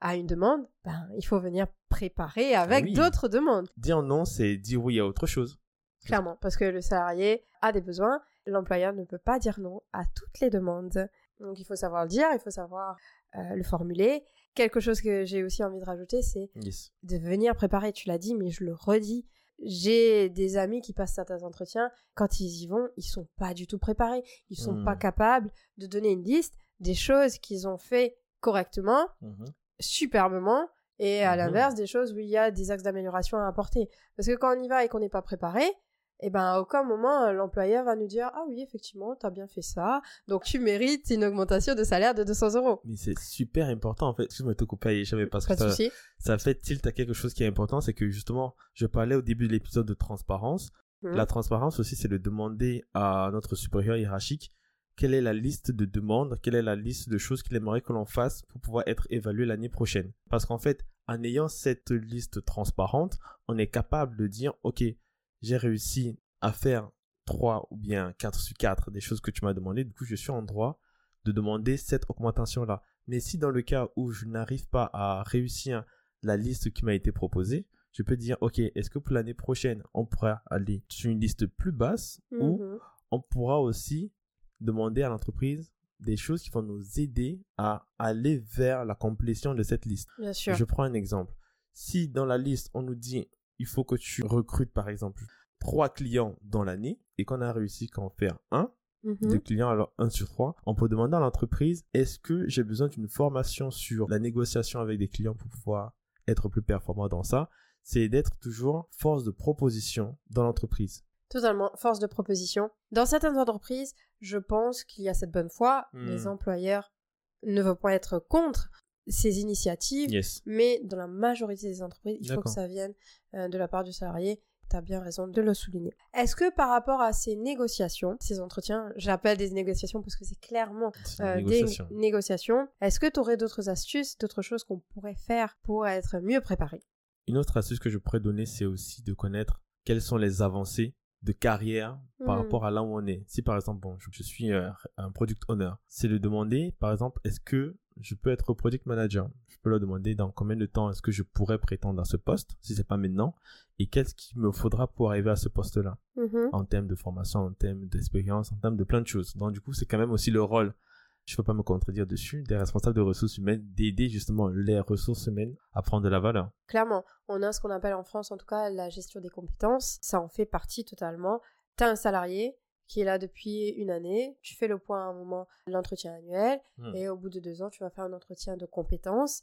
à une demande, ben il faut venir préparer avec Oui. d'autres demandes. Dire non, c'est dire oui à autre chose. Clairement, parce que le salarié a des besoins, l'employeur ne peut pas dire non à toutes les demandes. Donc il faut savoir le dire, il faut savoir euh, le formuler. Quelque chose que j'ai aussi envie de rajouter, c'est Yes. de venir préparer, tu l'as dit, mais je le redis. J'ai des amis qui passent certains entretiens, quand ils y vont, ils sont pas du tout préparés, ils sont Hmm. pas capables de donner une liste des choses qu'ils ont fait correctement, Mhm. superbement, et à Mhm. l'inverse des choses où il y a des axes d'amélioration à apporter. Parce que quand on y va et qu'on n'est pas préparé, eh ben à aucun moment euh, l'employeur va nous dire ah oui effectivement t'as bien fait ça, donc tu mérites une augmentation de salaire de 200 euros. Mais c'est super important en fait. Excuse-moi de te couper, je savais parce Pas que de ça, ça fait tilt à quelque chose qui est important, c'est que justement, je parlais au début de l'épisode de transparence. Mhm. La transparence aussi, c'est de demander à notre supérieur hiérarchique quelle est la liste de demandes, quelle est la liste de choses qu'il aimerait que l'on fasse pour pouvoir être évalué l'année prochaine. Parce qu'en fait, en ayant cette liste transparente, on est capable de dire, OK, j'ai réussi à faire 3 ou bien 4 sur 4 des choses que tu m'as demandé, du coup, je suis en droit de demander cette augmentation-là. Mais si dans le cas où je n'arrive pas à réussir la liste qui m'a été proposée, je peux dire, OK, est-ce que pour l'année prochaine, on pourra aller sur une liste plus basse ou Mhm. on pourra aussi demander à l'entreprise des choses qui vont nous aider à aller vers la complétion de cette liste? Bien sûr. Je prends un exemple. Si dans la liste, on nous dit, il faut que tu recrutes, par exemple, trois clients dans l'année et qu'on a réussi qu'à en faire un, Mhm. de clients, alors un sur trois, on peut demander à l'entreprise, est-ce que j'ai besoin d'une formation sur la négociation avec des clients pour pouvoir être plus performant dans ça? C'est d'être toujours force de proposition dans l'entreprise. Totalement, force de proposition. Dans certaines entreprises, je pense qu'il y a cette bonne foi. Hmm. Les employeurs ne vont pas être contre ces initiatives, Yes. mais dans la majorité des entreprises, il faut que ça vienne euh, de la part du salarié. Tu as bien raison de le souligner. Est-ce que par rapport à ces négociations, ces entretiens, j'appelle des négociations parce que c'est clairement euh, négociation. des négociations, est-ce que tu aurais d'autres astuces, d'autres choses qu'on pourrait faire pour être mieux préparé? Une autre astuce que je pourrais donner, c'est aussi de connaître quelles sont les avancées de carrière par Hmm. rapport à là où on est. Si par exemple, bon, je, je suis euh, un product owner, c'est de demander, par exemple, est-ce que je peux être product manager Je peux leur demander dans combien de temps est-ce que je pourrais prétendre à ce poste, si c'est pas maintenant, et qu'est-ce qu'il me faudra pour arriver à ce poste-là, Mhm. en termes de formation, en termes d'expérience, en termes de plein de choses. Donc du coup, c'est quand même aussi le rôle je peux pas me contredire dessus, des responsables de ressources humaines, d'aider justement les ressources humaines à prendre de la valeur. Clairement, on a ce qu'on appelle en France, en tout cas, la gestion des compétences. Ça en fait partie totalement. Tu as un salarié qui est là depuis une année, tu fais le point à un moment, l'entretien annuel, Hmm. et au bout de deux ans, tu vas faire un entretien de compétences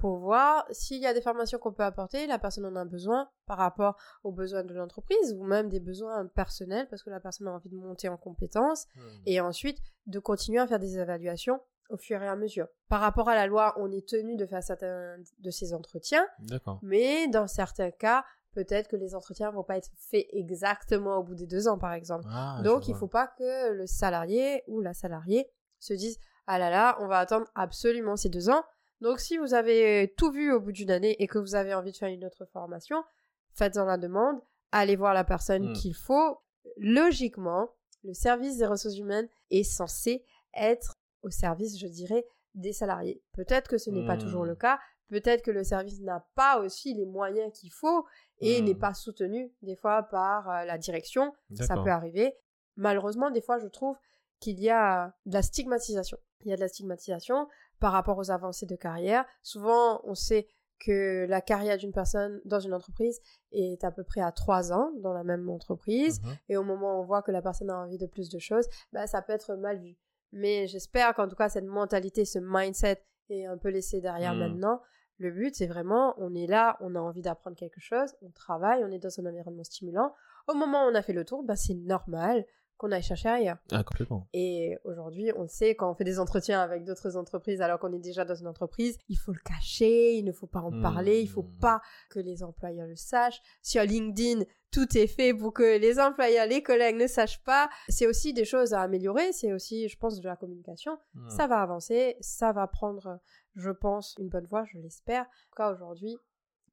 pour voir s'il y a des formations qu'on peut apporter, la personne en a besoin par rapport aux besoins de l'entreprise ou même des besoins personnels parce que la personne a envie de monter en compétences Hmm. et ensuite de continuer à faire des évaluations au fur et à mesure. Par rapport à la loi, on est tenu de faire certains de ces entretiens, mais dans certains cas, peut-être que les entretiens vont pas être faits exactement au bout des deux ans, par exemple. Ah, Donc, il faut pas que le salarié ou la salariée se dise ah là là, on va attendre absolument ces deux ans. Donc, si vous avez tout vu au bout d'une année et que vous avez envie de faire une autre formation, faites-en la demande, allez voir la personne Hmm. qu'il faut. Logiquement, le service des ressources humaines est censé être au service, je dirais, des salariés. Peut-être que ce n'est pas Hmm. toujours le cas. Peut-être que le service n'a pas aussi les moyens qu'il faut et n'est pas soutenu des fois par euh, la direction. Ça peut arriver. Malheureusement, des fois, je trouve qu'il y a de la stigmatisation. Il y a de la stigmatisation par rapport aux avancées de carrière. Souvent, on sait que la carrière d'une personne dans une entreprise est à peu près à trois ans dans la même entreprise. Mhm. Et au moment où on voit que la personne a envie de plus de choses, bah, ça peut être mal vu. Mais j'espère qu'en tout cas, cette mentalité, ce mindset est un peu laissé derrière Mm. maintenant. Le but, c'est vraiment, on est là, on a envie d'apprendre quelque chose, on travaille, on est dans un environnement stimulant. Au moment où on a fait le tour, bah, c'est normal qu'on aille chercher ailleurs. Ah, complètement. Et aujourd'hui, on sait quand on fait des entretiens avec d'autres entreprises alors qu'on est déjà dans une entreprise, il faut le cacher, il ne faut pas en Hmm. parler, il faut pas que les employeurs le sachent. Sur LinkedIn, tout est fait pour que les employeurs, les collègues ne sachent pas. C'est aussi des choses à améliorer, c'est aussi, je pense, de la communication. Hmm. Ça va avancer, ça va prendre, je pense, une bonne voie, je l'espère. En tout cas, aujourd'hui,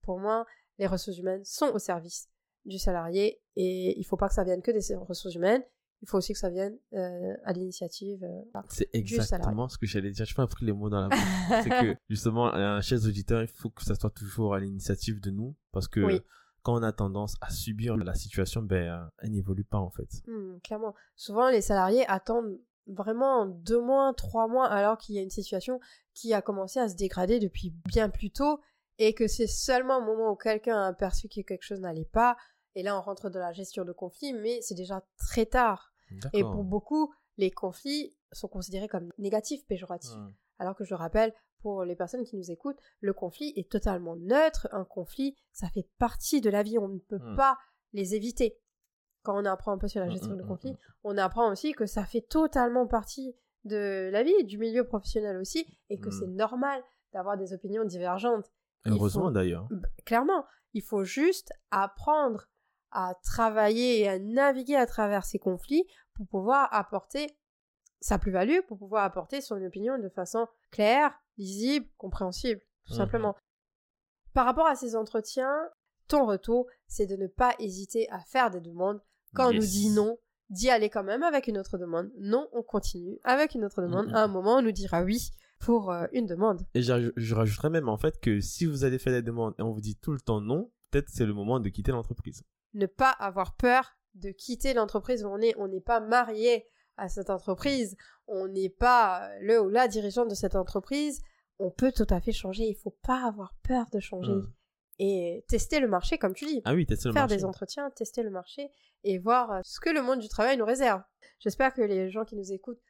pour moi, les ressources humaines sont au service du salarié et il faut pas que ça vienne que des ressources humaines. Il faut aussi que ça vienne euh, à l'initiative. euh, voilà. C'est exactement ce que j'allais dire. Je pas pris les mots dans la bouche. c'est que justement, un chef auditeur, il faut que ça soit toujours à l'initiative de nous parce que Oui. quand on a tendance à subir la situation, ben, euh, elle n'évolue pas en fait. Hmm, clairement. Souvent, les salariés attendent vraiment deux mois, trois mois, alors qu'il y a une situation qui a commencé à se dégrader depuis bien plus tôt, et que c'est seulement au moment où quelqu'un a aperçu que quelque chose n'allait pas, et là on rentre dans la gestion de conflits, mais c'est déjà très tard. Et pour beaucoup, les conflits sont considérés comme négatifs, péjoratifs. Hmm. Alors que je rappelle, pour les personnes qui nous écoutent, le conflit est totalement neutre. Un conflit, ça fait partie de la vie. On ne peut Mm. pas les éviter. Quand on apprend un peu sur la Mm, gestion mm, de mm, conflit, on apprend aussi que ça fait totalement partie de la vie, du milieu professionnel aussi, et que c'est normal d'avoir des opinions divergentes. Heureusement d'ailleurs. B- Clairement, il faut juste apprendre à travailler et à naviguer à travers ces conflits pour pouvoir apporter sa plus-value, pour pouvoir apporter son opinion de façon claire, lisible, compréhensible, tout simplement. Par rapport à ces entretiens, ton retour, c'est de ne pas hésiter à faire des demandes. Quand on nous dit non, d'y aller quand même avec une autre demande. Non, on continue avec une autre demande. À un moment, on nous dira oui pour euh, une demande. Et j'aj- je rajouterais même en fait que si vous allez faire des demandes et on vous dit tout le temps non, peut-être c'est le moment de quitter l'entreprise. ne pas avoir peur de quitter l'entreprise où on est. On n'est pas marié à cette entreprise. On n'est pas le ou la dirigeante de cette entreprise. On peut tout à fait changer. Il faut pas avoir peur de changer. Hmm. Et tester le marché, comme tu dis. Ah oui, tester le Faire marché. des entretiens, tester le marché et voir euh, ce que le monde du travail nous réserve. J'espère que les gens qui nous écoutent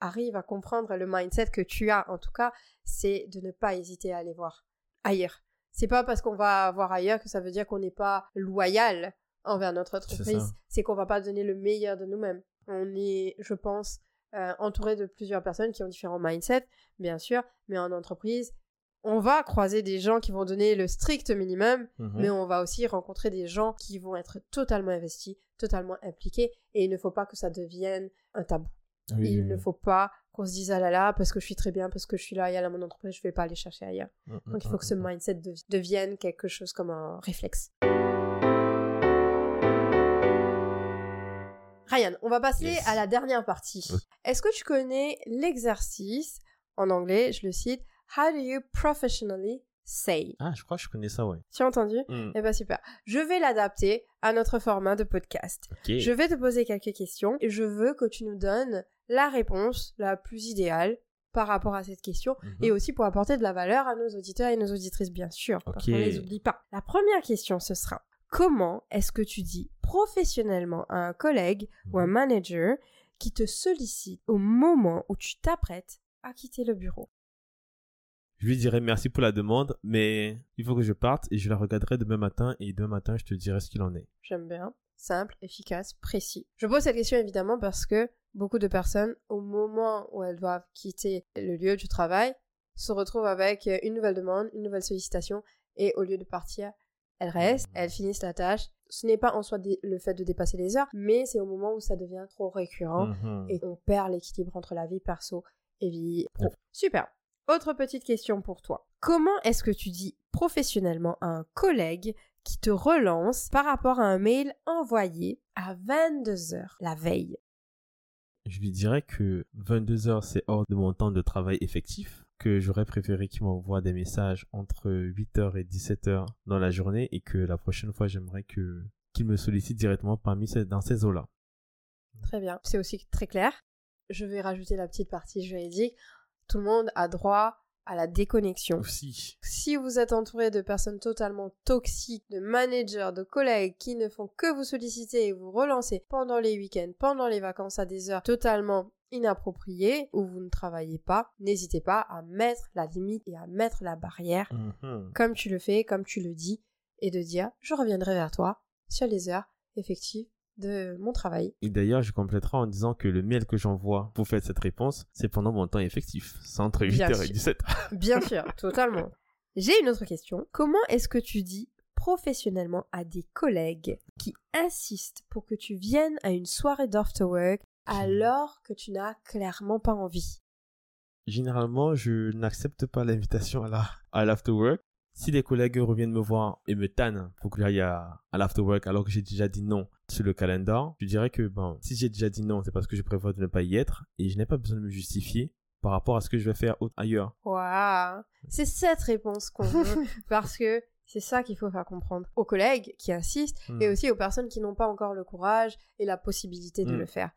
arrivent à comprendre le mindset que tu as. En tout cas, c'est de ne pas hésiter à aller voir ailleurs. C'est pas parce qu'on va voir ailleurs que ça veut dire qu'on n'est pas loyal envers notre entreprise. C'est qu'on va pas donner le meilleur de nous-mêmes. On est, je pense, euh, entouré de plusieurs personnes qui ont différents mindsets, bien sûr, mais en entreprise, on va croiser des gens qui vont donner le strict minimum, Mhm. mais on va aussi rencontrer des gens qui vont être totalement investis, totalement impliqués, et il ne faut pas que ça devienne un tabou. Oui, il oui, ne oui. faut pas qu'on se dise ah là là, parce que je suis très bien, parce que je suis là, il y a mon entreprise, je vais pas aller chercher ailleurs. Mm, Donc il faut que ce mm. mindset dev- devienne quelque chose comme un réflexe. Ryan, on va passer Yes. à la dernière partie. Est-ce que tu connais l'exercice, en anglais, je le cite, How do you professionally say? Ah, je crois que je connais ça, ouais. Tu as entendu? Mm. Eh ben super. Je vais l'adapter à notre format de podcast. Je vais te poser quelques questions et je veux que tu nous donnes la réponse la plus idéale par rapport à cette question Mhm. et aussi pour apporter de la valeur à nos auditeurs et nos auditrices, bien sûr, parce Ok. qu'on les oublie pas. La première question, ce sera comment est-ce que tu dis professionnellement à un collègue ou un Mhm. manager qui te sollicite au moment où tu t'apprêtes à quitter le bureau? Je lui dirais merci pour la demande, mais il faut que je parte et je la regarderai demain matin et demain matin je te dirai ce qu'il en est. J'aime bien. Simple, efficace, précis. Je pose cette question évidemment parce que beaucoup de personnes, au moment où elles doivent quitter le lieu du travail, se retrouvent avec une nouvelle demande, une nouvelle sollicitation, et au lieu de partir, elles restent, elles finissent la tâche. Ce n'est pas en soi le fait de dépasser les heures, mais c'est au moment où ça devient trop récurrent Mhm. et on perd l'équilibre entre la vie perso et vie pro. Super. Autre petite question pour toi. Comment est-ce que tu dis professionnellement à un collègue qui te relance par rapport à un mail envoyé à 22h la veille? Je lui dirais que 22 heures c'est hors de mon temps de travail effectif, que j'aurais préféré qu'il m'envoie des messages entre 8h et 17h dans la journée et que la prochaine fois j'aimerais que qu'il me sollicite directement parmi ces, dans ces eaux-là. Très bien. C'est aussi très clair. Je vais rajouter la petite partie juridique. Tout le monde a droit à la déconnexion. Aussi. Si vous êtes entouré de personnes totalement toxiques, de managers, de collègues qui ne font que vous solliciter et vous relancer pendant les week-ends, pendant les vacances à des heures totalement inappropriées où vous ne travaillez pas, n'hésitez pas à mettre la limite et à mettre la barrière Mhm. comme tu le fais, comme tu le dis, et de dire je reviendrai vers toi sur les heures effectives de mon travail. Et d'ailleurs, je compléterai en disant que le mail que j'envoie pour faire cette réponse, c'est pendant mon temps effectif. C'est entre Bien 8h et sûr. 17h. Bien sûr, totalement. J'ai une autre question. Comment est-ce que tu dis professionnellement à des collègues qui insistent pour que tu viennes à une soirée d'after work alors que tu n'as clairement pas envie? Généralement, je n'accepte pas l'invitation à la, à l'afterwork. Si des collègues reviennent me voir et me tannent pour que j'aille à, à l'afterwork alors que j'ai déjà dit non sur le calendar, je dirais que bon, si j'ai déjà dit non, c'est parce que je préfère de ne pas y être et je n'ai pas besoin de me justifier par rapport à ce que je vais faire ailleurs. Waouh C'est cette réponse qu'on veut parce que c'est ça qu'il faut faire comprendre aux collègues qui insistent Hmm. et aussi aux personnes qui n'ont pas encore le courage et la possibilité de Mm. le faire.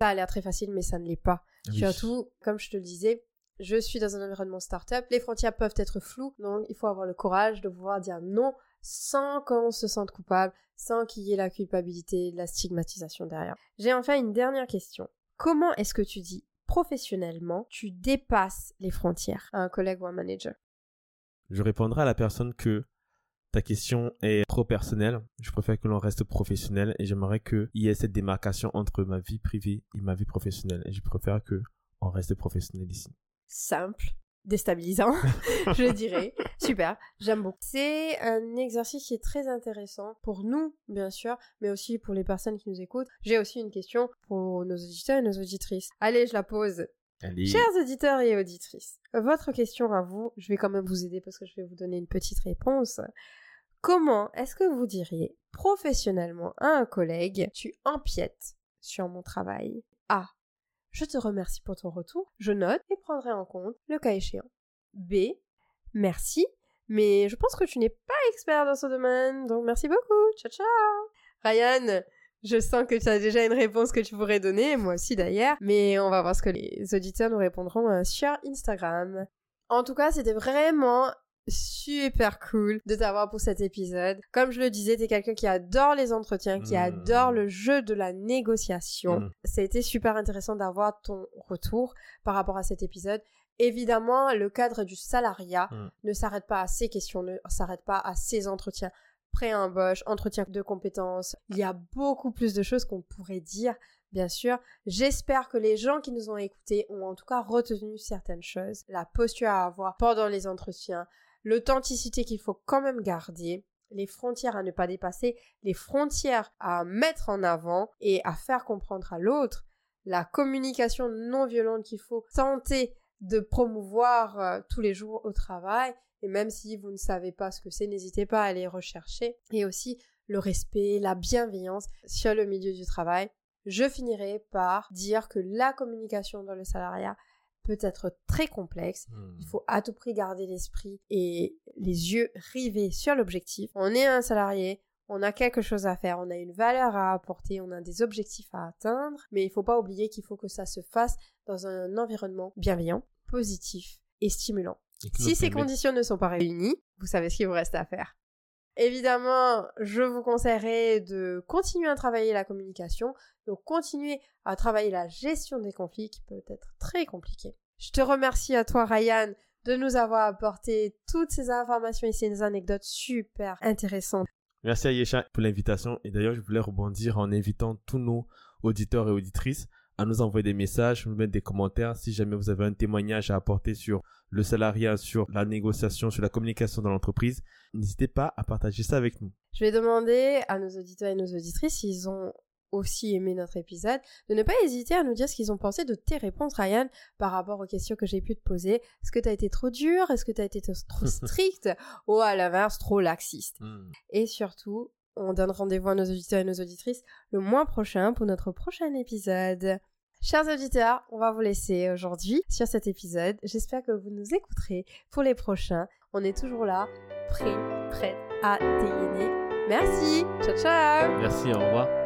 Ça a l'air très facile, mais ça ne l'est pas. Oui. Surtout, comme je te le disais, je suis dans un environnement startup. Les frontières peuvent être floues, donc il faut avoir le courage de pouvoir dire non sans qu'on se sente coupable, sans qu'il y ait la culpabilité, la stigmatisation derrière. J'ai enfin une dernière question. Comment est-ce que tu dis professionnellement tu dépasses les frontières à un collègue ou un manager? Je répondrai à la personne que ta question est trop personnelle. Je préfère que l'on reste professionnel et j'aimerais qu'il y ait cette démarcation entre ma vie privée et ma vie professionnelle. Et je préfère que on reste professionnel ici. simple, déstabilisant, je dirais. Super, j'aime beaucoup. C'est un exercice qui est très intéressant pour nous, bien sûr, mais aussi pour les personnes qui nous écoutent. J'ai aussi une question pour nos auditeurs et nos auditrices. Allez, je la pose. Allez. Chers auditeurs et auditrices, votre question à vous, je vais quand même vous aider parce que je vais vous donner une petite réponse. Comment est-ce que vous diriez professionnellement à un collègue, tu empiètes sur mon travail? Je te remercie pour ton retour, je note et prendrai en compte le cas échéant. B. Merci, mais je pense que tu n'es pas expert dans ce domaine, donc merci beaucoup. Ciao ciao. Ryan, je sens que tu as déjà une réponse que tu pourrais donner, moi aussi d'ailleurs, mais on va voir ce que les auditeurs nous répondront euh, sur Instagram. En tout cas, c'était vraiment super cool de t'avoir pour cet épisode. Comme je le disais, t'es quelqu'un qui adore les entretiens, qui Mm. adore le jeu de la négociation. Mm. Ça a été super intéressant d'avoir ton retour par rapport à cet épisode. Évidemment, le cadre du salariat Mm. ne s'arrête pas à ces questions, ne s'arrête pas à ces entretiens pré-embauche, entretien de compétences. Il y a beaucoup plus de choses qu'on pourrait dire, bien sûr. J'espère que les gens qui nous ont écoutés ont en tout cas retenu certaines choses. La posture à avoir pendant les entretiens, l'authenticité qu'il faut quand même garder, les frontières à ne pas dépasser, les frontières à mettre en avant et à faire comprendre à l'autre, la communication non violente qu'il faut tenter de promouvoir euh, tous les jours au travail. Et même si vous ne savez pas ce que c'est, n'hésitez pas à aller rechercher. Et aussi le respect, la bienveillance sur le milieu du travail. Je finirai par dire que la communication dans le salariat peut être très complexe. Il faut à tout prix garder l'esprit et les yeux rivés sur l'objectif. On est un salarié, on a quelque chose à faire, on a une valeur à apporter, on a des objectifs à atteindre, mais il ne faut pas oublier qu'il faut que ça se fasse dans un environnement bienveillant, positif et stimulant. Et Si ces permet- conditions ne sont pas réunies, vous savez ce qu'il vous reste à faire. Évidemment, je vous conseillerais de continuer à travailler la communication, de continuer à travailler la gestion des conflits qui peut être très compliqué. Je te remercie à toi Ryan de nous avoir apporté toutes ces informations et ces anecdotes super intéressantes. Merci à Yesha pour l'invitation. Et d'ailleurs, je voulais rebondir en invitant tous nos auditeurs et auditrices à nous envoyer des messages, nous mettre des commentaires si jamais vous avez un témoignage à apporter sur le salariat, sur la négociation, sur la communication dans l'entreprise. N'hésitez pas à partager ça avec nous. Je vais demander à nos auditeurs et nos auditrices s'ils ont aussi aimé notre épisode, de ne pas hésiter à nous dire ce qu'ils ont pensé de tes réponses, Ryan, par rapport aux questions que j'ai pu te poser. Est-ce que tu as été trop dur? Est-ce que tu as été trop strict? Ou à l'inverse, trop laxiste? Et surtout, on donne rendez-vous à nos auditeurs et nos auditrices le mois prochain pour notre prochain épisode. Chers auditeurs, on va vous laisser aujourd'hui sur cet épisode. J'espère que vous nous écouterez pour les prochains. On est toujours là, prêts, prêts à dégainer. Merci, ciao ciao Merci, au revoir.